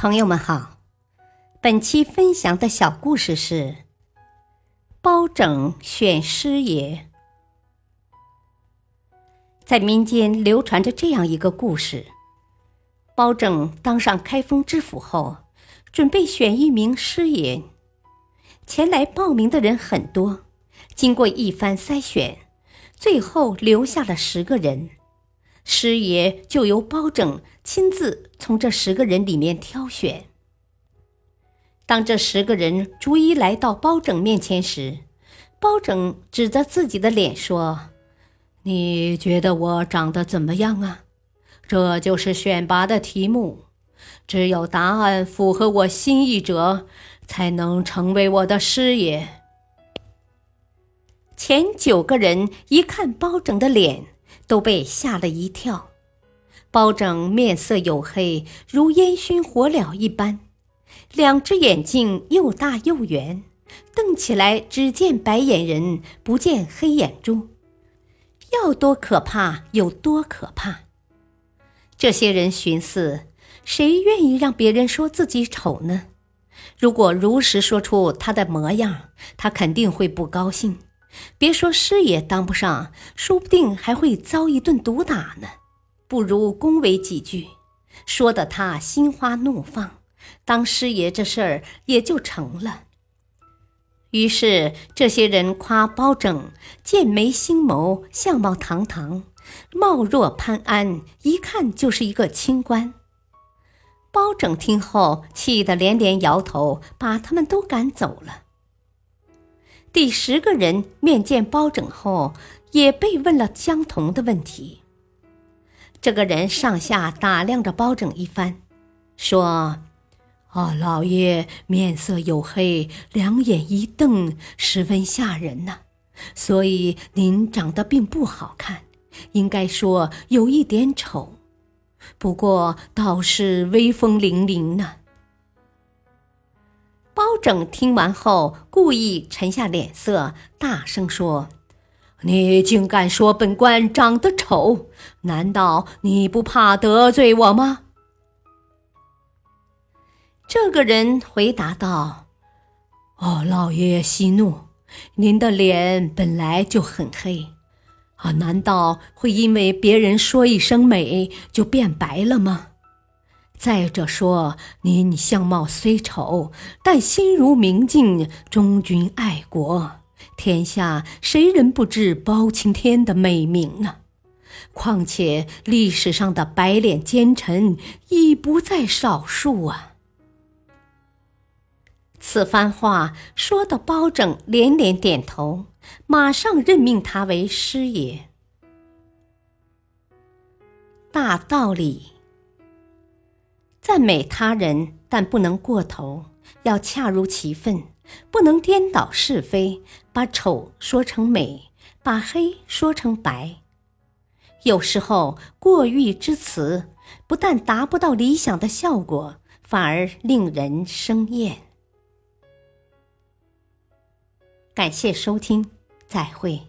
朋友们好，本期分享的小故事是包拯选师爷。在民间流传着这样一个故事：包拯当上开封知府后，准备选一名师爷。前来报名的人很多，经过一番筛选，最后留下了十个人。师爷就由包拯亲自从这十个人里面挑选。当这十个人逐一来到包拯面前时，包拯指着自己的脸说：“你觉得我长得怎么样啊？这就是选拔的题目，只有答案符合我心意者，才能成为我的师爷。”前九个人一看包拯的脸。都被吓了一跳，包拯面色黝黑，如烟熏火燎一般，两只眼睛又大又圆，瞪起来只见白眼人，不见黑眼珠，要多可怕有多可怕。这些人寻思，谁愿意让别人说自己丑呢？如果如实说出他的模样，他肯定会不高兴。别说师爷当不上，说不定还会遭一顿毒打呢。不如恭维几句，说得他心花怒放，当师爷这事儿也就成了。于是这些人夸包拯剑眉星眸，相貌堂堂，貌若潘安，一看就是一个清官。包拯听后气得连连摇头，把他们都赶走了。第十个人面见包拯后，也被问了相同的问题。这个人上下打量着包拯一番，说：“哦，老爷面色黝黑，两眼一瞪，十分吓人呐。所以您长得并不好看，应该说有一点丑，不过倒是威风凛凛呢。”拯听完后，故意沉下脸色，大声说：“你竟敢说本官长得丑？难道你不怕得罪我吗？”这个人回答道：“哦，老爷息怒，您的脸本来就很黑，啊，难道会因为别人说一声美就变白了吗？”再者说，您相貌虽丑，但心如明镜，忠君爱国，天下谁人不知包青天的美名呢？况且历史上的白脸奸臣已不在少数啊！此番话说的，包拯连连点头，马上任命他为师爷。大道理。赞美他人，但不能过头，要恰如其分，不能颠倒是非，把丑说成美，把黑说成白。有时候过誉之词，不但达不到理想的效果，反而令人生厌。感谢收听，再会。